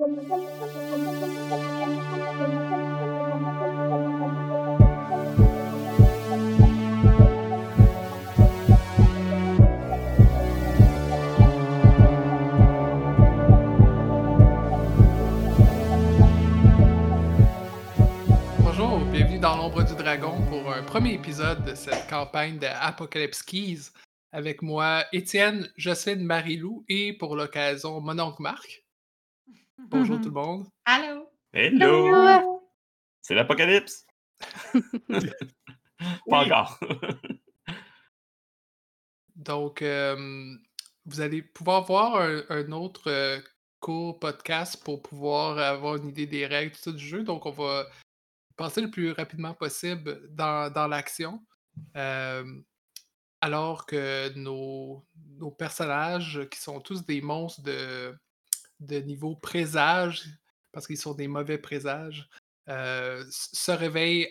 Bonjour, bienvenue dans l'ombre du dragon pour un premier épisode de cette campagne de Apocalypse Keys avec moi Étienne, Jocelyne, Marie-Lou et pour l'occasion mon oncle Marc. Bonjour tout le monde. Allô? Hello! C'est l'apocalypse! Pas encore. Donc, euh, vous allez pouvoir voir un, un autre euh, court podcast pour pouvoir avoir une idée des règles tout ça, du jeu. Donc, on va passer le plus rapidement possible dans, dans l'action. Euh, alors que nos, nos personnages, qui sont tous des monstres de, de niveau présage, parce qu'ils sont des mauvais présages, euh, se réveillent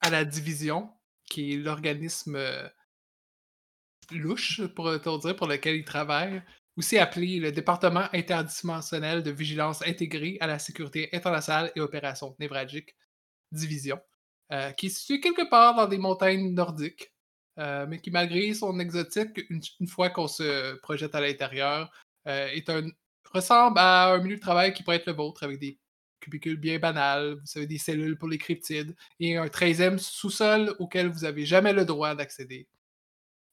à la division, qui est l'organisme euh, louche, pour dire, pour lequel ils travaillent, aussi appelé le département interdimensionnel de vigilance intégrée à la sécurité internationale et opérations névralgiques, division, euh, qui est situé quelque part dans des montagnes nordiques, mais qui, malgré son exotique, une, fois qu'on se projette à l'intérieur, est un, ressemble à un milieu de travail qui pourrait être le vôtre, avec des cubicules bien banals, vous savez, des cellules pour les cryptides, et un 13e sous-sol auquel vous n'avez jamais le droit d'accéder,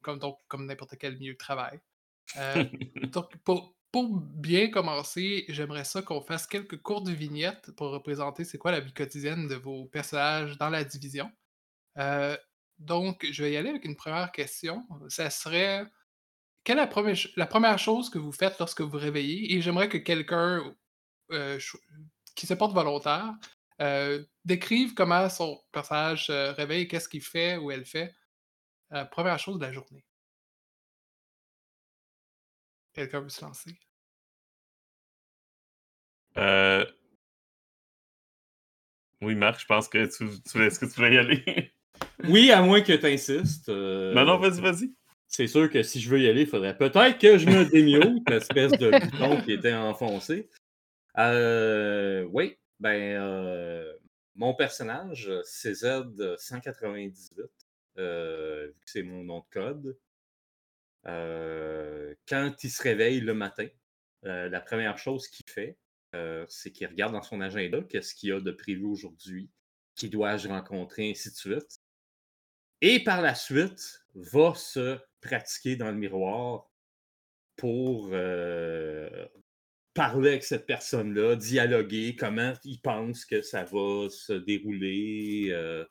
comme, donc, comme n'importe quel milieu de travail. Euh, donc, pour, pour bien commencer, j'aimerais ça qu'on fasse quelques courtes vignettes pour représenter c'est quoi la vie quotidienne de vos personnages dans la division. Euh, donc, je vais y aller avec une première question. Ça serait quelle est la première, ch- la première chose que vous faites lorsque vous vous réveillez? Et j'aimerais que quelqu'un euh, qui se porte volontaire euh, décrive comment son personnage se réveille, qu'est-ce qu'il fait ou elle fait. Euh, première chose de la journée. Quelqu'un veut se lancer? Euh... Oui, Marc, je pense que tu, tu est-ce que tu voulais y aller? Oui, à moins que tu insistes. euh, non, non, vas-y, vas-y. C'est sûr que si je veux y aller, il faudrait peut-être que je me démute, l'espèce de bouton qui était enfoncé. Euh, oui, ben, euh, mon personnage, CZ198, euh, vu que c'est mon nom de code, euh, quand il se réveille le matin, la première chose qu'il fait, c'est qu'il regarde dans son agenda qu'est-ce qu'il y a de prévu aujourd'hui, qui dois-je rencontrer, ainsi de suite. Et par la suite, va se pratiquer dans le miroir pour euh, parler avec cette personne-là, dialoguer, comment il pense que ça va se dérouler. euh.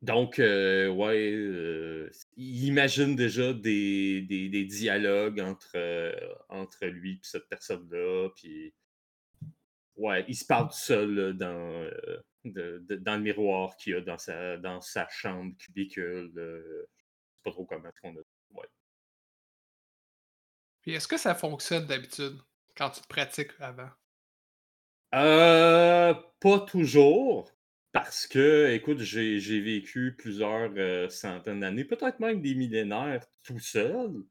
Donc, euh, ouais, il imagine déjà des, dialogues entre, lui et cette personne-là. Puis, ouais, il se parle tout seul dans, de- de- dans le miroir qu'il y a dans sa, dans sa chambre cubicule. euh, je sais pas trop comment on a. Ouais. Puis est-ce que ça fonctionne d'habitude quand tu te pratiques avant? Euh, pas toujours. Parce que, écoute, j'ai j'ai vécu plusieurs euh, centaines d'années, peut-être même des millénaires tout seul.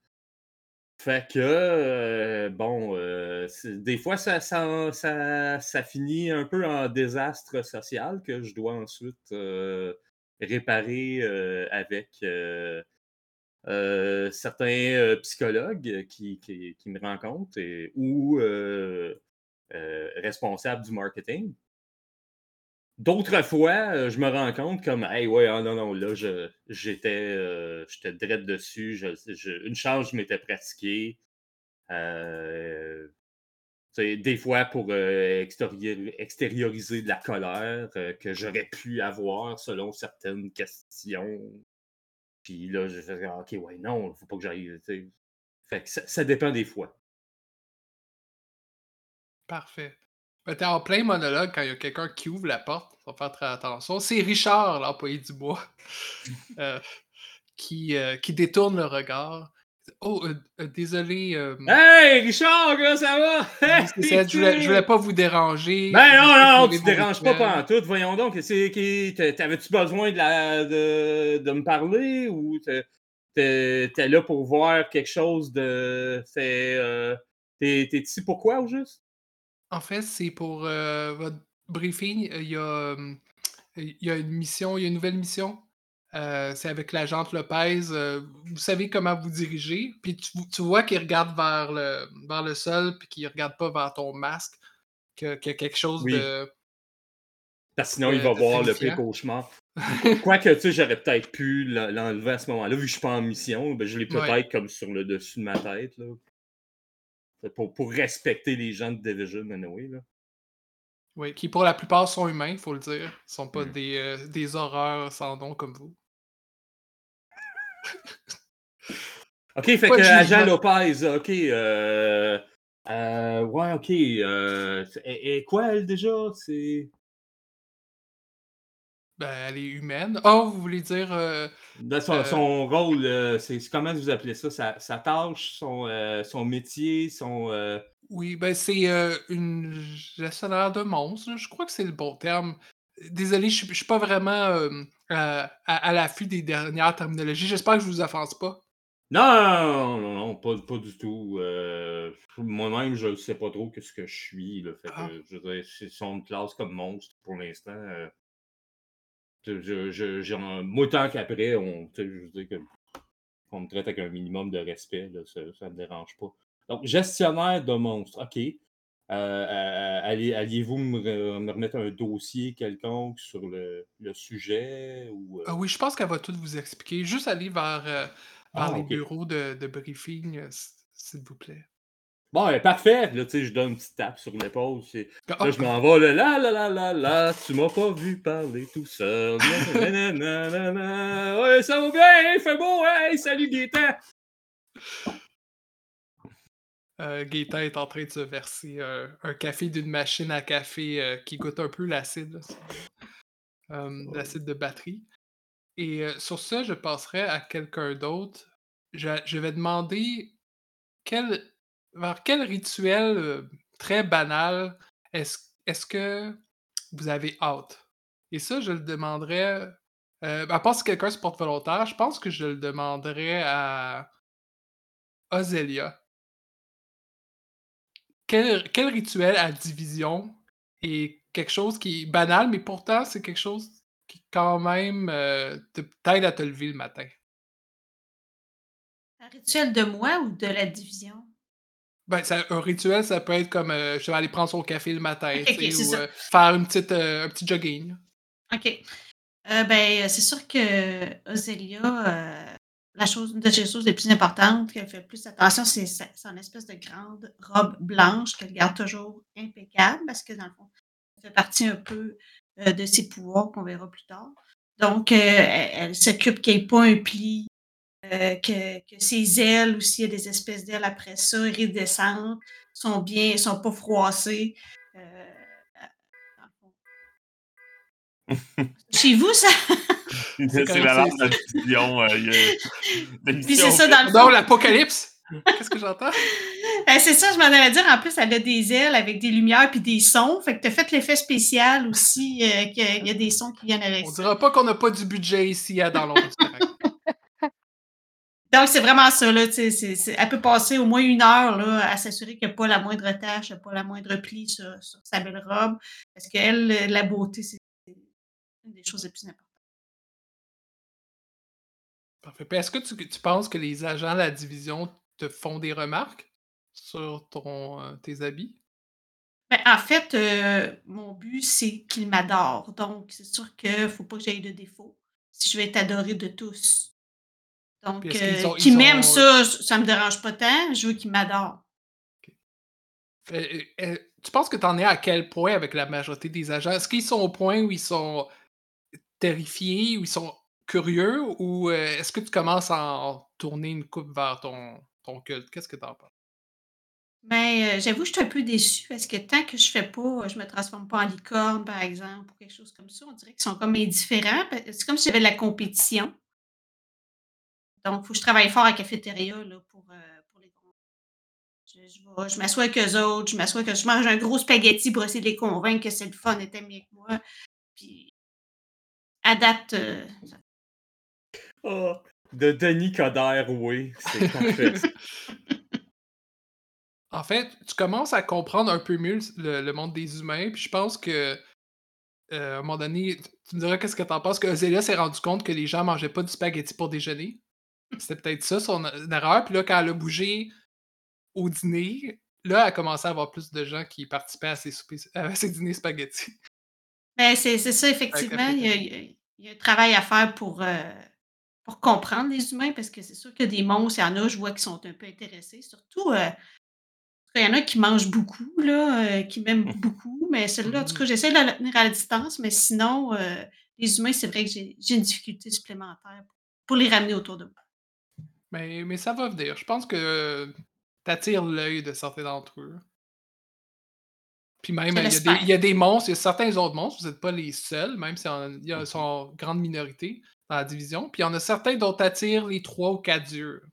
Fait que, euh, bon, euh, des fois, ça, ça, ça, finit un peu en désastre social que je dois ensuite euh, réparer avec certains psychologues qui, qui, me rencontrent ou responsables du marketing. D'autres fois, euh, je me rends compte comme, hey, ouais, ah, non, non, là, j'étais euh, direct dessus. une chance, je m'étais pratiqué. Euh, des fois, pour euh, extérioriser de la colère euh, que j'aurais pu avoir selon certaines questions. Puis là, je fais, Ah, OK, ouais, non, faut pas que j'aille. ça, ça dépend des fois. Parfait. Ben, t'es en plein monologue quand il y a quelqu'un qui ouvre la porte. Faut faire très attention. C'est Richard, l'employé du bois, euh, qui, euh, qui détourne le regard. Oh, euh, désolé. Hey, Richard, comment ça va? Hey, c'est ça, je, voulais, je voulais pas vous déranger. Ben non, non, tu déranges pas pendant tout. Voyons donc, c'est qui. t'a- T'avais-tu besoin de, la, de, de me parler ou t'es- là pour voir quelque chose de. T'es ici pourquoi, au juste? En fait, c'est pour euh, votre briefing. Il y, a, hum, il y a une mission, il y a une nouvelle mission. Euh, c'est avec l'agente Lopez. euh, vous savez comment vous diriger. Puis tu, tu vois qu'il regarde vers le, vers le sol, puis qu'il regarde pas vers ton masque. que- Qu'il y a quelque chose Oui. de. Parce que sinon, il va voir le pire cauchemar. Quoique, tu sais, j'aurais peut-être pu l'en- l'enlever à ce moment-là, vu que je suis pas en mission, ben, je l'ai peut-être Ouais. comme sur le dessus de ma tête, là. Pour, pour respecter les gens de Division, anyway, là. Oui, qui pour la plupart sont humains, il faut le dire. Ils sont pas Mm. des, euh, des horreurs sans nom comme vous. OK, fait que Agent. Lopez, OK, euh... euh, ouais, OK, euh... Et, et quoi, elle, déjà? C'est... Ben, elle est humaine. Oh, vous voulez dire. euh, son, Euh, son rôle, euh, c'est comment vous appelez ça? Sa, sa tâche, son, son métier, son... Oui, ben c'est une gestionnaire de monstres, je crois que c'est le bon terme. Désolé, je je suis pas vraiment à, l'affût des dernières terminologies. J'espère que je vous offense pas. Non, non, non, pas, pas du tout. euh, Moi-même, je ne sais pas trop que ce que je suis. Là, fait que, Ah. je veux dire, c'est son classe comme monstre pour l'instant. euh, je, je, je- j'en- moi, tant qu'après, on, je veux dire que qu'on me traite avec un minimum de respect, là, ça ne me dérange pas. Donc, gestionnaire de monstres, OK. Euh, euh, allez- Alliez-vous me, re- me remettre un dossier quelconque sur le, le sujet ou, euh, Ah oui, je pense qu'elle va tout vous expliquer. Juste aller vers, euh, vers Ah, les bureaux de, de briefing, euh, s'il vous plaît. Bon, ben, parfait. Là, tu sais, je donne une petite tape sur l'épaule. Ah, Là, je m'en vais, là, là, là, là, là, tu m'as pas vu parler tout seul. Nanana, ouais, ça va bien, il fait beau, hey, salut Gaétan. euh, Gaétan est en train de se verser euh, un café d'une machine à café euh, qui goûte un peu l'acide, là, euh, l'acide de batterie. Et sur ça, je passerai à quelqu'un d'autre. Je, je vais demander quel, vers quel rituel très banal est-ce est que vous avez hâte? Et ça, je le demanderais. à part si quelqu'un se porte volontaire, je pense que je le demanderais à Ozelia. Quel, rituel à division est quelque chose qui est banal, mais pourtant c'est quelque chose qui quand même t'aide à te lever le matin? Un rituel de moi ou de la division? Ben, ça- un rituel, ça peut être comme euh, je vais aller prendre son café le matin, ou euh, faire une petite, euh, un petit jogging. OK. Ben, c'est sûr que Ozelia, la chose, une des choses les plus importantes qu'elle fait plus attention, c'est son espèce de grande robe blanche qu'elle garde toujours impeccable parce que dans le fond, ça fait partie un peu de ses pouvoirs qu'on verra plus tard. Donc, elle, elle s'occupe qu'il n'y ait pas un pli, euh, que, que ses ailes aussi, il y a des espèces d'ailes après ça, iridescentes, sont bien, sont pas froissées. Euh. Chez vous, ça? C'est la c'est- de la division. euh, Puis c'est ça, dans le Non, l'apocalypse! Qu'est-ce que j'entends? Ben, c'est ça, je m'en allais dire. En plus, elle a des ailes avec des lumières puis des sons. Fait que t'as fait l'effet spécial aussi, euh, qu'il y a des sons qui viennent avec On ça. dira pas qu'on n'a pas du budget ici à dans l'ombre. Donc, c'est vraiment ça, là. elle peut passer au moins une heure, là, à s'assurer qu'il n'y a pas la moindre tache, pas la moindre pli sur, sur sa belle robe. Parce qu'elle, la beauté, c'est une des choses les plus importantes. Parfait. Est-ce que tu, tu penses que les agents de la division te font des remarques sur ton, euh, tes habits? Ben, en fait, euh, mon but, c'est qu'il m'adore. Donc, c'est sûr qu'il ne faut pas que j'aie de défaut si je vais être adorée de tous. Donc, qu'ils euh, ils m'aime, ça, ça me dérange pas tant. Je veux qu'il m'adore. Euh, euh, euh, tu penses que tu en es à quel point avec la majorité des agents? Est-ce qu'ils sont au point où ils sont terrifiés, où ils sont curieux, ou est-ce que tu commences à en tourner une coupe vers ton, ton culte? Qu'est-ce que tu en penses? Mais euh, j'avoue, je suis un peu déçue parce que tant que je fais pas, je me transforme pas en licorne, par exemple, ou quelque chose comme ça, on dirait qu'ils sont comme indifférents. C'est comme si j'avais de la compétition. Donc, il faut que je travaille fort à la cafétéria là, pour, euh, pour les. Je, je, m'assois avec eux autres, je m'assois que je mange un gros spaghetti pour essayer de les convaincre que c'est le fun, d'être amis avec moi. Puis, adapte. euh. Ah, de Denis Coderre, oui, c'est parfait. En fait, tu commences à comprendre un peu mieux le le monde des humains, puis je pense que, heu, à un moment donné, tu me diras qu'est-ce que tu en penses, que Zélia s'est rendue compte que les gens mangeaient pas du spaghetti pour déjeuner? C'était peut-être ça son erreur, puis là, quand elle a bougé au dîner, là, elle a commencé à avoir plus de gens qui participaient à ses soupers à ses dîners spaghetti. Ben, c'est c'est ça, effectivement. Il y a il y a un travail à faire pour, heu, pour comprendre les humains parce que c'est sûr que des monstres, il y en a, je vois qui sont un peu intéressés. Surtout, heu, il y en a qui mangent beaucoup, là, heu, qui m'aiment beaucoup, mais celle-là, en tout Mmh cas, j'essaie de la tenir à la distance, mais sinon, les humains, c'est vrai que j'ai j'ai une difficulté supplémentaire pour les ramener autour de moi. Mais mais ça va venir. Je pense que tu attires l'œil de certains d'entre eux. Puis même, il y a des il l'espère. y a des monstres, il y a certains autres monstres, vous êtes pas les seuls, même si en il y a sont en grande minorité dans la division. Puis il y en a certains dont tu attires les 3 ou 4 yeux.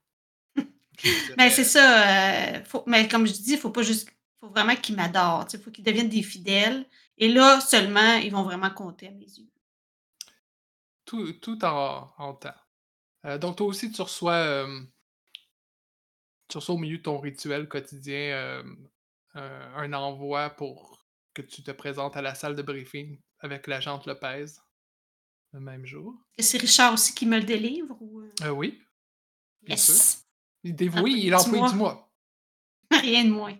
Je Ben, c'est dirais. ça, heu, faut mais comme je dis, il faut pas juste faut vraiment qu'ils m'adorent, il faut qu'ils deviennent des fidèles et là seulement, ils vont vraiment compter à mes yeux. Tout tout en en temps. Heu, donc toi aussi tu reçois, hem tu reçois au milieu de ton rituel quotidien, hem, un envoi pour que tu te présentes à la salle de briefing avec l'agente Lopez, le même jour. Que c'est Richard aussi qui me le délivre ou, oui, bien sûr. Yes! Il est dévoué, il Employé est du l'employé du mois. Rien de moins.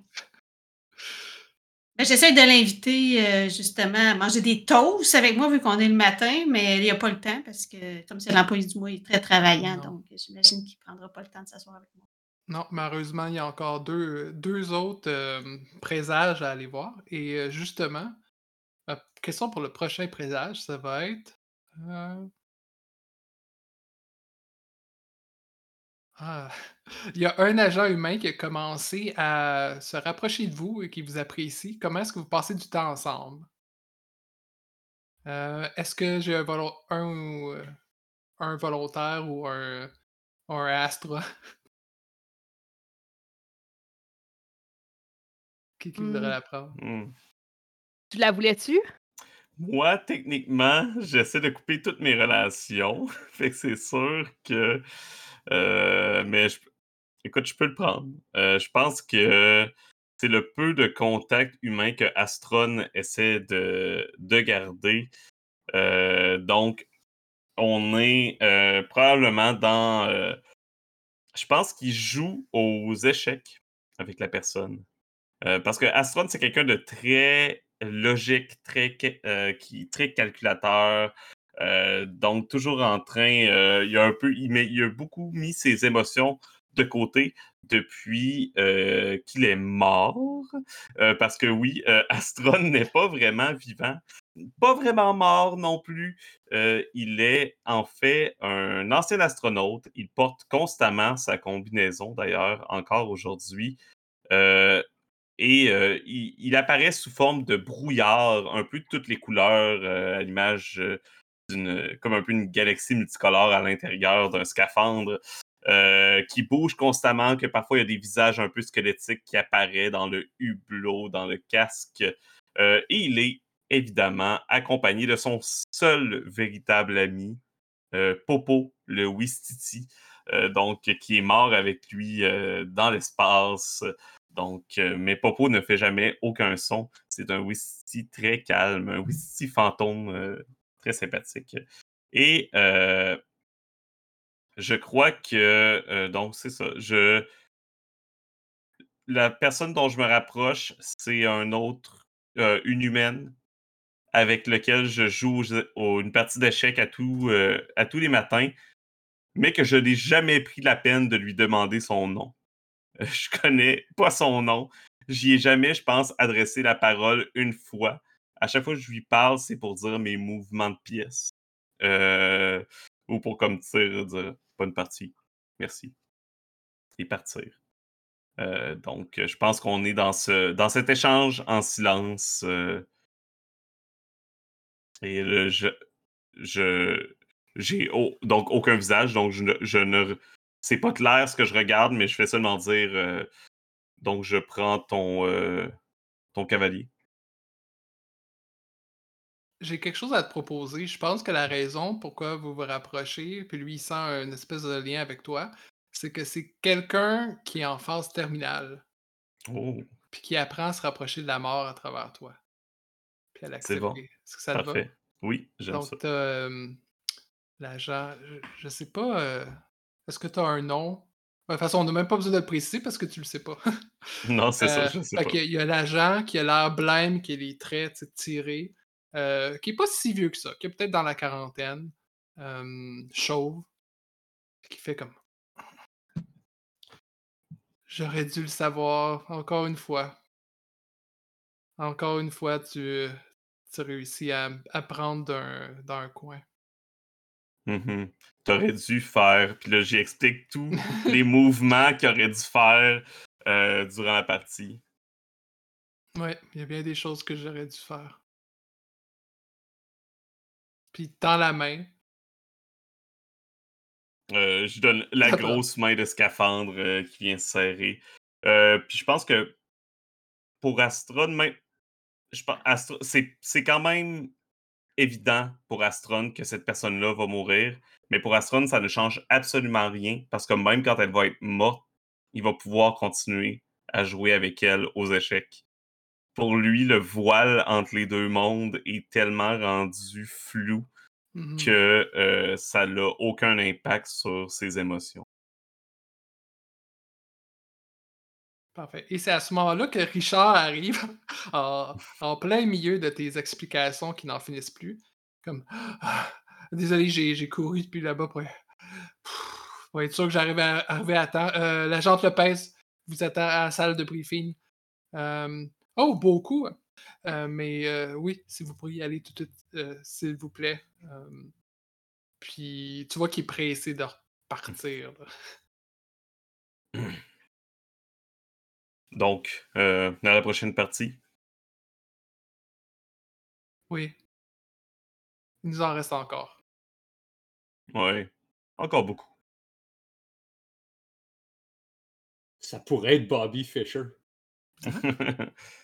Ben, j'essaie de l'inviter, heu, justement à manger des toasts avec moi vu qu'on est le matin, mais il a pas le temps parce que comme c'est l'employé du mois, il est très travaillant, Non. donc j'imagine qu'il prendra pas le temps de s'asseoir avec moi. Non, malheureusement, il y a encore 2 2 autres, hem, présages à aller voir et heu, justement, ma question pour le prochain présage, ça va être, Ah, il y a un agent humain qui a commencé à se rapprocher de vous et qui vous apprécie. Comment est-ce que vous passez du temps ensemble? Heu, est-ce que j'ai un volon un ou heu, un volontaire ou un un Astra? Qui qui voudrait Mmh. la prendre? Mmh. Tu la voulais-tu? Moi, techniquement, j'essaie de couper toutes mes relations. Fait que c'est sûr que, mais je écoute, je peux le prendre. Heu, je pense que c'est le peu de contact humain que Astron essaie de de garder. Heu, donc on est, probablement dans, je pense qu'il joue aux échecs avec la personne. Parce que Astron, c'est quelqu'un de très logique, très qui très calculateur, heu, donc toujours en train, heu, il a un peu il il a beaucoup mis ses émotions de côté depuis, heu, qu'il est mort. Parce que oui, Astron n'est pas vraiment vivant, pas vraiment mort non plus. Il est en fait un ancien astronaute. Il porte constamment sa combinaison d'ailleurs, encore aujourd'hui. Et il apparaît sous forme de brouillard, un peu de toutes les couleurs, à l'image, comme un peu une galaxie multicolore à l'intérieur d'un scaphandre, heu, qui bouge constamment, que parfois il y a des visages un peu squelettiques qui apparaît dans le hublot, dans le casque. Heu et il est évidemment accompagné de son seul véritable ami, heu, Popo, le Ouistiti, heu, donc qui est mort avec lui, dans l'espace. Donc mais Popo ne fait jamais aucun son. C'est un Ouistiti très calme, un Ouistiti fantôme, très sympathique et heu je crois que, heu, donc c'est ça, je la personne dont je me rapproche, c'est un autre, heu, une humaine avec lequel je joue une partie d'échecs à tous, les matins, mais que je n'ai jamais pris la peine de lui demander son nom. Je connais pas son nom. J'y ai jamais, je pense, adressé la parole une fois. À chaque fois que je lui parle, c'est pour dire mes mouvements de pièce, heu, ou pour comme dire dire: «Bonne partie, merci» et partir. Heu, donc je pense qu'on est dans ce dans cet échange en silence, heu et je je j'ai donc aucun visage, donc je ne je ne c'est pas clair ce que je regarde, mais je fais seulement dire, heu: «Donc je prends ton, ton cavalier». J'ai quelque chose à te proposer. Je pense que la raison pourquoi vous vous rapprochez, puis lui il sent un espèce de lien avec toi, c'est que c'est quelqu'un qui est en phase terminale. Oh, puis qui apprend à se rapprocher de la mort à travers toi. Puis à c'est bon. l'accepter. Est-ce que ça te va? Parfait. Oui, j'aime ça. Donc, as l'agent. Je, je sais pas. euh, Est-ce que tu as un nom? De toute façon, on n'a même pas besoin de le préciser parce que tu le sais pas. Non, c'est ça, Euh, je sais pas. il y a l'agent qui a l'air blême, qui a les traits tirés, euh, qui est pas si vieux que ça, qui est peut-être dans la quarantaine, euh, chauve, qui fait comme. J'aurais dû le savoir, encore une fois. Encore une fois, tu, tu réussis à, à prendre d'un d'un coin. Mhm. T'aurais dû faire. Puis là, j'explique tous les mouvements qu'il aurait dû faire euh, durant la partie. Ouais, il y a bien des choses que j'aurais dû faire. Puis tends la main. Euh, je donne la grosse main de scaphandre euh, qui vient se serrer. Euh, puis je pense que pour Astron, Astro- c'est quand même évident pour Astron que cette personne-là va mourir. Mais pour Astron, ça ne change absolument rien parce que même quand elle va être morte, il va pouvoir continuer à jouer avec elle aux échecs. Pour lui, le voile entre les deux mondes est tellement rendu flou Mhm. que euh, ça n'a aucun impact sur ses émotions. Parfait. Et c'est à ce moment-là que Richard arrive en, en plein milieu de tes explications qui n'en finissent plus. Comme Ah, Désolé, j'ai couru depuis là-bas pour, pour être sûr que j'arrive à à temps. Euh, L'agent Lopez vous attend à la salle de briefing. Euh, oh, beaucoup. Euh, mais euh, oui, si vous pourriez y aller tout de suite, euh, s'il vous plaît. Euh, puis tu vois qu'il est pressé de repartir. là. Donc, euh, dans la prochaine partie, Oui. Il nous en reste encore. ouais, encore beaucoup. Ça pourrait être Bobby Fischer.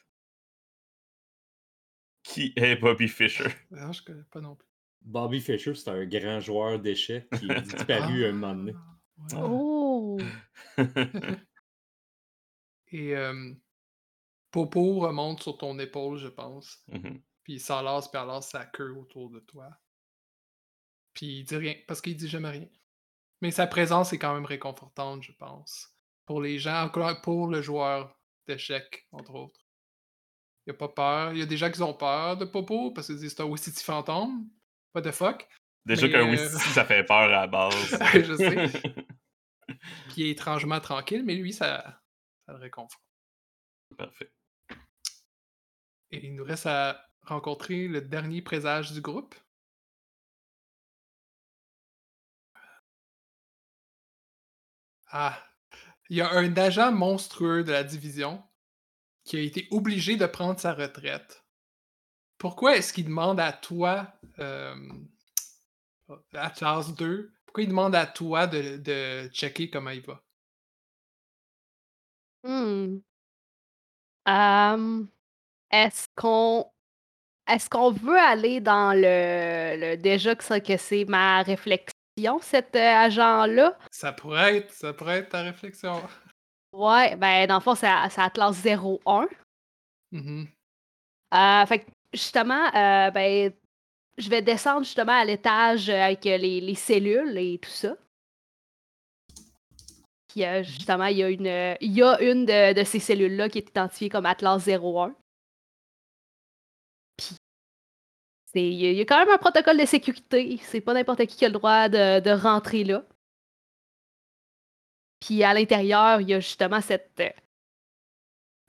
Qui est Bobby Fischer? Ah, je connais pas non plus. Bobby Fischer, c'est un grand joueur d'échecs qui est disparu un moment donné. Ah, ouais. Oh! Et euh, Popo remonte sur ton épaule, je pense. Mhm. Puis il s'enlace, puis enlace sa queue autour de toi. Puis il dit rien, parce qu'il dit jamais rien. Mais sa présence est quand même réconfortante, je pense. Pour les gens, encore pour le joueur d'échecs, entre autres. Il a pas peur. Il y a des gens qui ont peur de Popo, parce qu'ils disent c'est un Wistiti fantôme. What the fuck? Déjà qu'un euh, ça fait peur à la base. Je sais. Puis il est étrangement tranquille, mais lui, ça, ça le réconforte. Parfait. Et il nous reste à rencontrer le dernier présage du groupe. Ah, il y a un agent monstrueux de la division qui a été obligé de prendre sa retraite. Pourquoi est-ce qu'il demande à toi, euh, à Charles 2, pourquoi il demande à toi de, de checker comment il va? Hmm. Est-ce qu'on est-ce qu'on veut aller dans le, le- déjà que ça que c'est ma réflexion, cet euh, agent-là? Ça pourrait être, ça pourrait être ta réflexion. Ouais, ben dans le fond, c'est à, c'est à classe 01. Mhm. Euh, fait que justement, euh, ben, je vais descendre justement à l'étage euh, avec les, les cellules et tout ça. Puis euh, justement, il y a une, il y a une de, de ces cellules-là qui est identifiée comme Atlas 01. Puis, c'est- il y, a- il y a quand même un protocole de sécurité. C'est pas n'importe qui qui a le droit de, de rentrer là. Puis à l'intérieur, il y a justement cette euh,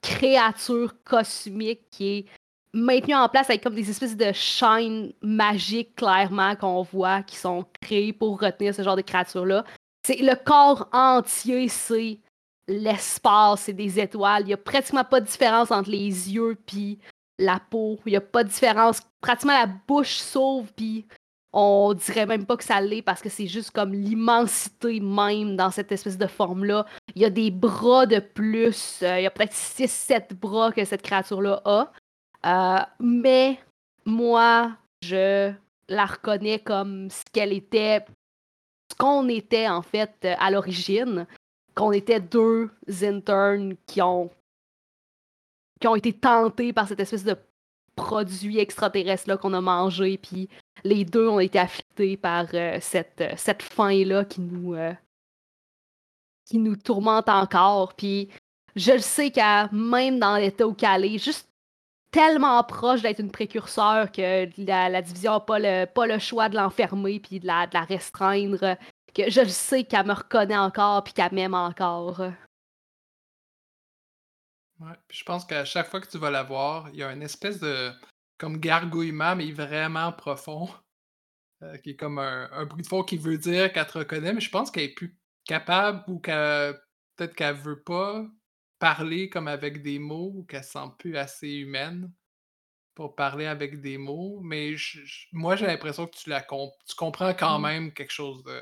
créature cosmique qui est maintenue en place avec comme des espèces de chaînes magiques, clairement, qu'on voit, qui sont créées pour retenir ce genre de créature-là. C'est le corps entier, c'est l'espace, c'est des étoiles. Il y a pratiquement pas de différence entre les yeux puis la peau. Il y a pas de différence. Pratiquement la bouche s'ouvre puis on dirait même pas que ça l'est parce que c'est juste comme l'immensité même dans cette espèce de forme-là. Il y a des bras de plus. euh, il y a peut-être 6-7 bras que cette créature-là a. Euh, mais moi, je la reconnais comme ce qu'elle était, ce qu'on était en fait euh, à l'origine, qu'on était deux internes qui ont qui ont été tentés par cette espèce de produit extraterrestre-là qu'on a mangé, puis les deux ont été affectés par euh, cette, euh, cette nous, euh, qui nous tourmente encore. Puis je le sais qu'à même dans l'état où qu'elle est, juste tellement proche d'être une précurseur que la, division n'a pas le, pas le choix de l'enfermer puis de la, de la restreindre, que je le sais qu'elle me reconnaît encore puis qu'elle m'aime encore. Ouais, puis je pense qu'à chaque fois que tu vas la voir, il y a une espèce de comme gargouillement, mais vraiment profond, euh, qui est comme un, bruit de fond qui veut dire qu'elle te reconnaît, mais je pense qu'elle est plus capable ou qu'elle peut-être qu'elle veut pas parler comme avec des mots ou qu'elle se sent plus assez humaine pour parler avec des mots. Mais moi, j'ai l'impression que tu la tu comprends quand mmh. même quelque chose de.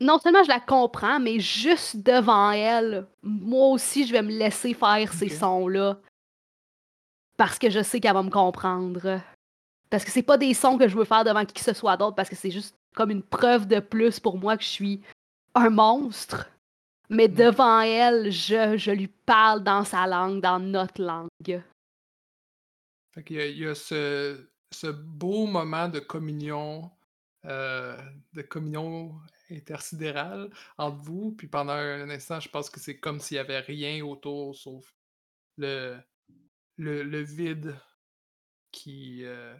Non seulement je la comprends, mais juste devant elle, moi aussi, je vais me laisser faire ces sons-là. Parce que je sais qu'elle va me comprendre. Parce que c'est pas des sons que je veux faire devant qui que ce soit d'autre, parce que c'est juste comme une preuve de plus pour moi que je suis un monstre. Mais mmh. devant elle, je, je lui parle dans sa langue, dans notre langue. Fait il, y a, il y a ce, ce, beau moment de communion, euh, de communion intersidérale entre vous, puis pendant un instant, je pense que c'est comme s'il n'y avait rien autour sauf le, le, vide qui. Euh,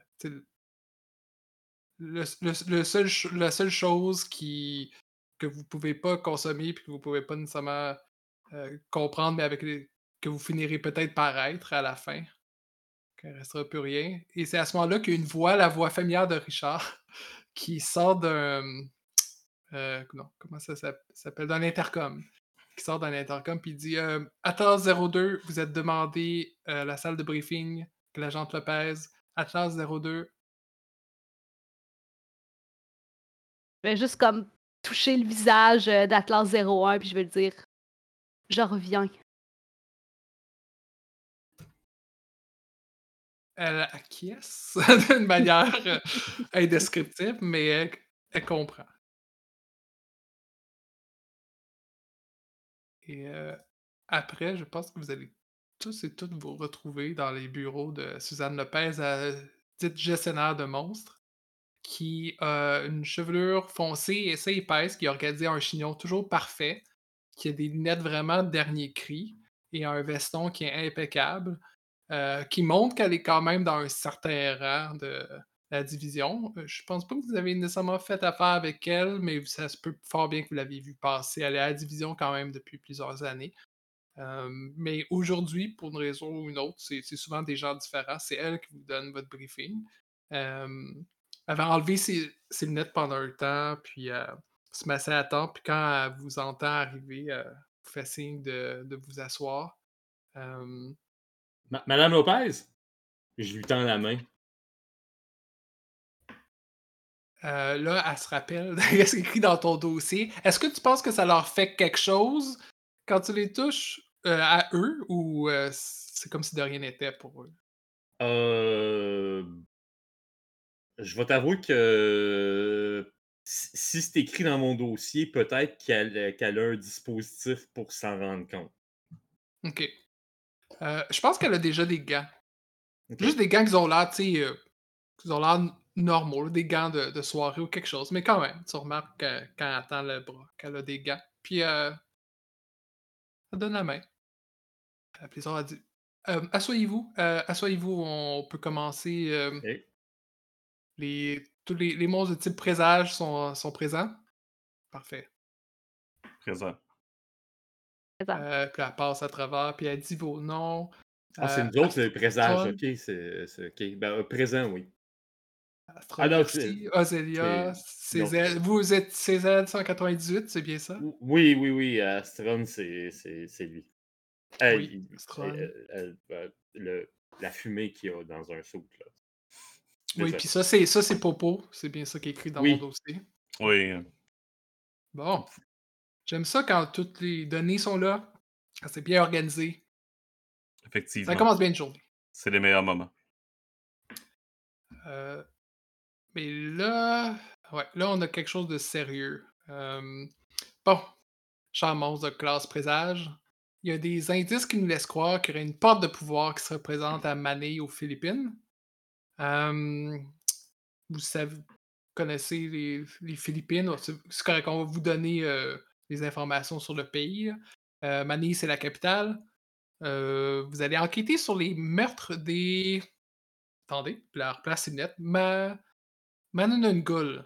le, le, seul, la seule chose qui, que vous pouvez pas consommer puis que vous pouvez pas nécessairement euh, comprendre, mais avec que vous finirez peut-être par être à la fin. Qu'il ne restera plus rien. Et c'est à ce moment-là qu'une voix, la voix familière de Richard, qui sort d'un. Euh, non, comment ça s'appelle? D'un intercom. Qui sort d'un intercom puis dit euh, Atlas 02, vous êtes demandé à la salle de briefing, l'agent Lopez. Atlas 02. Ben, juste comme toucher le visage euh, d'Atlas 01, puis je vais dire Je reviens. Elle acquiesce d'une manière euh, indescriptible, mais elle, comprend. Et euh, après, je pense que vous allez tous et toutes vous retrouver dans les bureaux de Suzanne Lopez, à, dite gestionnaire de monstres qui a une chevelure foncée et assez épaisse, qui a organisé un chignon toujours parfait, qui a des lunettes vraiment dernier cri et un veston qui est impeccable, euh, qui montre qu'elle est quand même dans un certain rang de la division. Euh, je pense pas que vous avez nécessairement fait affaire avec elle, mais ça se peut fort bien que vous l'avez vue passer. Elle est à la division quand même depuis plusieurs années. Mais aujourd'hui, pour une raison ou une autre, c'est souvent des gens différents. C'est elle qui vous donne votre briefing. Elle va enlever ses, lunettes pendant un temps, puis euh, se masser à temps, puis quand elle vous entend arriver, euh, vous fait signe de, vous asseoir. Madame Lopez, je lui tends la main. Euh, là, elle se rappelle de ce qui est écrit dans ton dossier. Est-ce que tu penses que ça leur fait quelque chose quand tu les touches à eux ou c'est comme si de rien n'était pour eux? Euh, je vais t'avouer que si c'est écrit dans mon dossier, peut-être qu'elle a un dispositif pour s'en rendre compte. OK. Euh, je pense qu'elle a déjà des gants. Juste des gants qui ont l'air, tu sais, euh, qui ont l'air normaux, des gants de, soirée ou quelque chose. Mais quand même, tu remarques quand elle attend le bras qu'elle a des gants. Puis, euh, elle donne la main. Puis, a dit Assoyez-vous, assoyez-vous, on peut commencer. Les, tous les, les monstres de type présage sont, sont présents. Parfait. Présent. Euh, puis elle passe à travers, puis elle dit vos noms. Ah, c'est euh, nous autres, le présage, ok. C'est, ok. Ben, euh, présent, oui. Ah non, Ozelia, vous êtes Cézanne 198, c'est bien ça? Oui, oui, oui. Astron, c'est, c'est, lui. oui, ben, le, la fumée qu'il y a dans un soupe. Là. Oui, puis ça, c'est ça, c'est Popo. C'est bien ça qui est écrit dans mon dossier. Oui. Bon. J'aime ça quand toutes les données sont là, quand c'est bien organisé. Effectivement. Ça commence bien une journée. C'est les meilleurs moments. Mais là, ouais, là, on a quelque chose de sérieux. Euh, bon, cher monstre de classe présage, il y a des indices qui nous laissent croire qu'il y aurait une porte de pouvoir qui se représente à Manille aux Philippines. Euh, vous savez, connaissez les, les Philippines. C'est correct, on va vous donner euh, les informations sur le pays. Euh, c'est la capitale. Vous allez enquêter sur les meurtres des. Attendez, leur place est nette. Ma... Mananungul.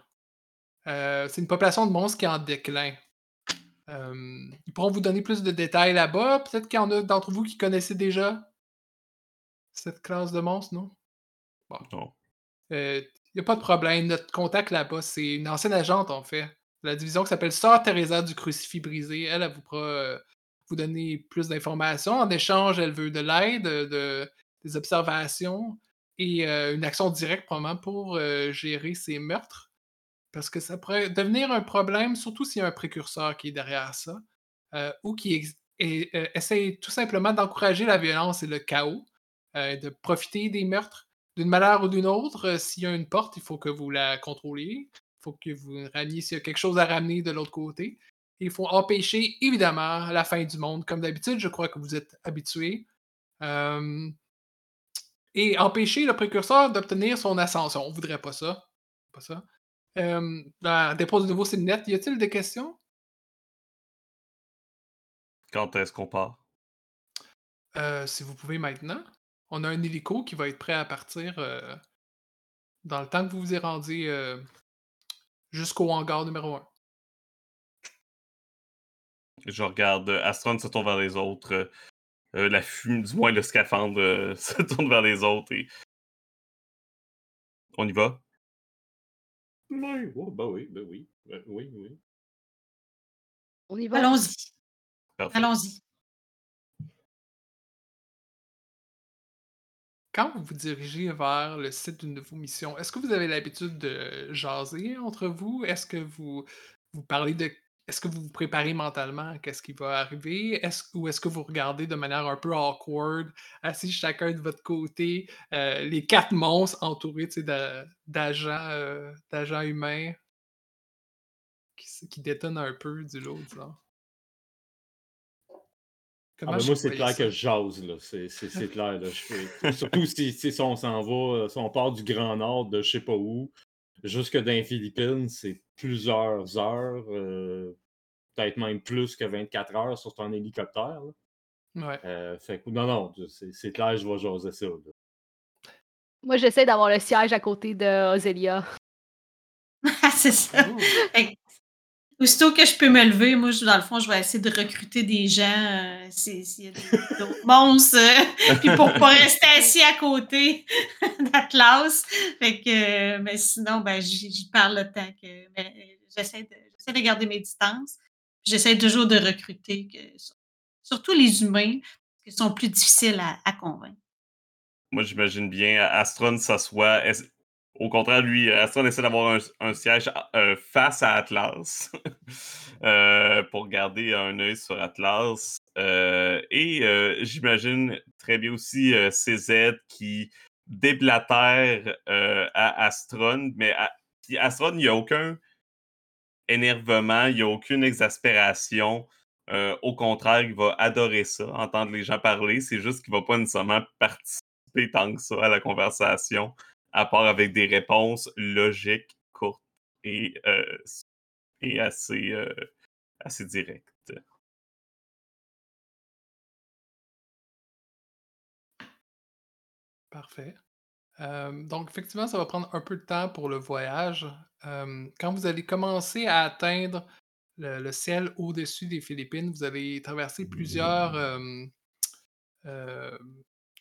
Euh, c'est une population de monstres qui est en déclin. Euh, ils pourront vous donner plus de détails là-bas. Peut-être qu'il y en a d'entre vous qui connaissaient déjà cette classe de monstres, non? Non. Il n'y a pas de problème. Notre contact là-bas, c'est une ancienne agente, en fait. La division qui s'appelle Sœur Teresa du Crucifix Brisé. Elle, elle vous pourra euh, vous donner plus d'informations. En échange, elle veut de l'aide, de, des observations et euh, une action directe, probablement, pour euh, gérer ces meurtres. Parce que ça pourrait devenir un problème, surtout s'il y a un précurseur qui est derrière ça, euh, ou qui essaie tout simplement d'encourager la violence et le chaos, de profiter des meurtres d'une manière ou d'une autre. S'il y a une porte, il faut que vous la contrôliez. Il faut que vous rameniez s'il y a quelque chose à ramener de l'autre côté. Il faut empêcher, évidemment, la fin du monde. Comme d'habitude, je crois que vous êtes habitués. Euh, et empêcher le précurseur d'obtenir son ascension. On voudrait pas ça. Pas ça. Euh, dans de nouveau c'est net. Y a-t-il des questions? Quand est-ce qu'on part? Euh, si vous pouvez maintenant. On a un hélico qui va être prêt à partir euh, dans le temps que vous vous y rendiez euh, jusqu'au hangar numéro 1. Je regarde euh, Astron se tourne vers les autres. Euh, la fumée, du moins le scaphandre euh, se tourne vers les autres et. On y va? Oui, oh, ben oui, ben oui. Ben oui, oui. On y va? Allons-y. Allons-y. Quand vous vous dirigez vers le site d'une de vos missions, est-ce que vous avez l'habitude de jaser entre vous? Est-ce que vous, vous parlez de... Est-ce que vous vous préparez mentalement à qu'est-ce qui va arriver? Est-ce, ou est-ce que vous regardez de manière un peu awkward, assis chacun de votre côté, euh, les quatre monstres entourés d'agents, euh, d'agents humains qui, qui détonnent un peu du lot, disons? Ah, ben moi, c'est clair ça? que je jase, là. C'est, clair, là. Je fais- Surtout si, si, on s'en va, si on part du Grand Nord, de je sais pas où, jusque dans les Philippines, c'est plusieurs heures, euh, peut-être même plus que 24 heures sur ton hélicoptère. là. Ouais. Euh, fait que, non, non, c'est, c'est clair, je vais jaser ça. là. Moi, j'essaie d'avoir le siège à côté de Ozelia. c'est ça. Fait Aussitôt que je peux me lever, moi, je- dans le fond, je vais essayer de recruter des gens, euh, si- s'il y a d'autres monstres, euh, puis pour pas rester assis à côté d'Atlas. Fait que, euh, mais sinon, ben, j'y parle le temps que. euh, j'essaie de, de garder mes distances. J'essaie toujours de recruter, que, surtout les humains, qui sont plus difficiles à, à convaincre. Moi, j'imagine bien Astron s'assoit. Au contraire, lui, Astron essaie d'avoir un, siège euh, face à Atlas euh, pour garder un œil sur Atlas. Euh, et j'imagine très bien aussi CZ qui déblatère à Astron, mais Astron, il n'y a aucun énervement, il n'y a aucune exaspération. Au contraire, il va adorer ça, entendre les gens parler. C'est juste qu'il ne va pas nécessairement participer tant que ça à la conversation, à part avec des réponses logiques, courtes et, euh, et assez, euh, assez directes. Parfait. Euh, donc, effectivement, ça va prendre un peu de temps pour le voyage. Quand vous allez commencer à atteindre le ciel au-dessus des Philippines, vous allez traverser plusieurs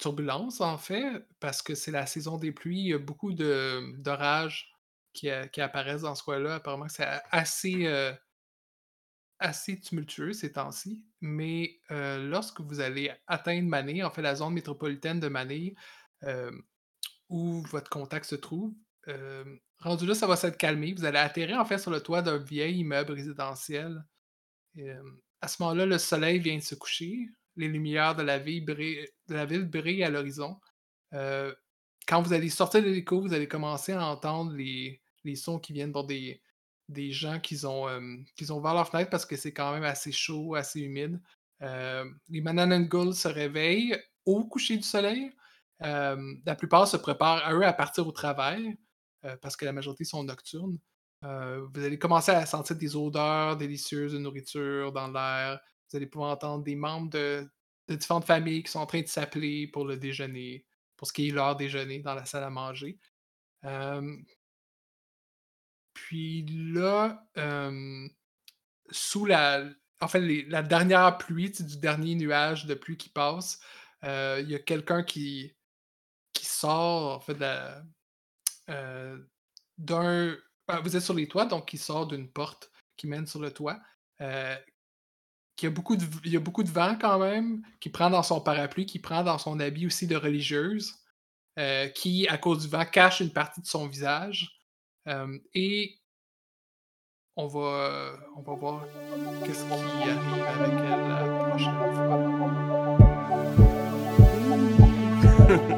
euh, euh, turbulences, en fait, parce que c'est la saison des pluies. Il y a beaucoup d'orages qui, a- qui apparaissent dans ce coin-là. Apparemment, c'est assez, euh, assez tumultueux ces temps-ci. Mais euh, lorsque vous allez atteindre Manille, en fait, la zone métropolitaine de euh, où votre contact se trouve. Euh, rendu là, ça va s'être calmé. Vous allez atterrir en fait sur le toit d'un vieil immeuble résidentiel. Euh, à ce moment-là, le soleil vient de se coucher. Les lumières de la ville brillent, de la ville brillent à l'horizon. Euh, quand vous allez sortir de l'hélico, vous allez commencer à entendre les, sons qui viennent des, gens qui ont, euh, ont ouvert leur fenêtre parce que c'est quand même assez chaud, assez humide. Euh, les Mananangul se réveillent au coucher du soleil. Euh, la plupart se préparent à eux à partir au travail parce que la majorité sont nocturnes. vous allez commencer à sentir des odeurs délicieuses de nourriture dans l'air. Vous allez pouvoir entendre des membres de, différentes familles qui sont en train de s'appeler pour le déjeuner, pour ce qui est leur déjeuner dans la salle à manger. puis là, sous la, en fait, la dernière pluie, du dernier nuage de pluie qui passe, il y a quelqu'un qui, qui sort, en fait, d'un. Ben, vous êtes sur les toits, donc qui sort d'une porte qui mène sur le toit. A beaucoup de, il y a beaucoup de vent quand même, qui prend dans son parapluie, qui prend dans son habit aussi de religieuse, qui, à cause du vent, cache une partie de son visage. et on va, on va voir qu'est-ce qui arrive avec elle la prochaine fois.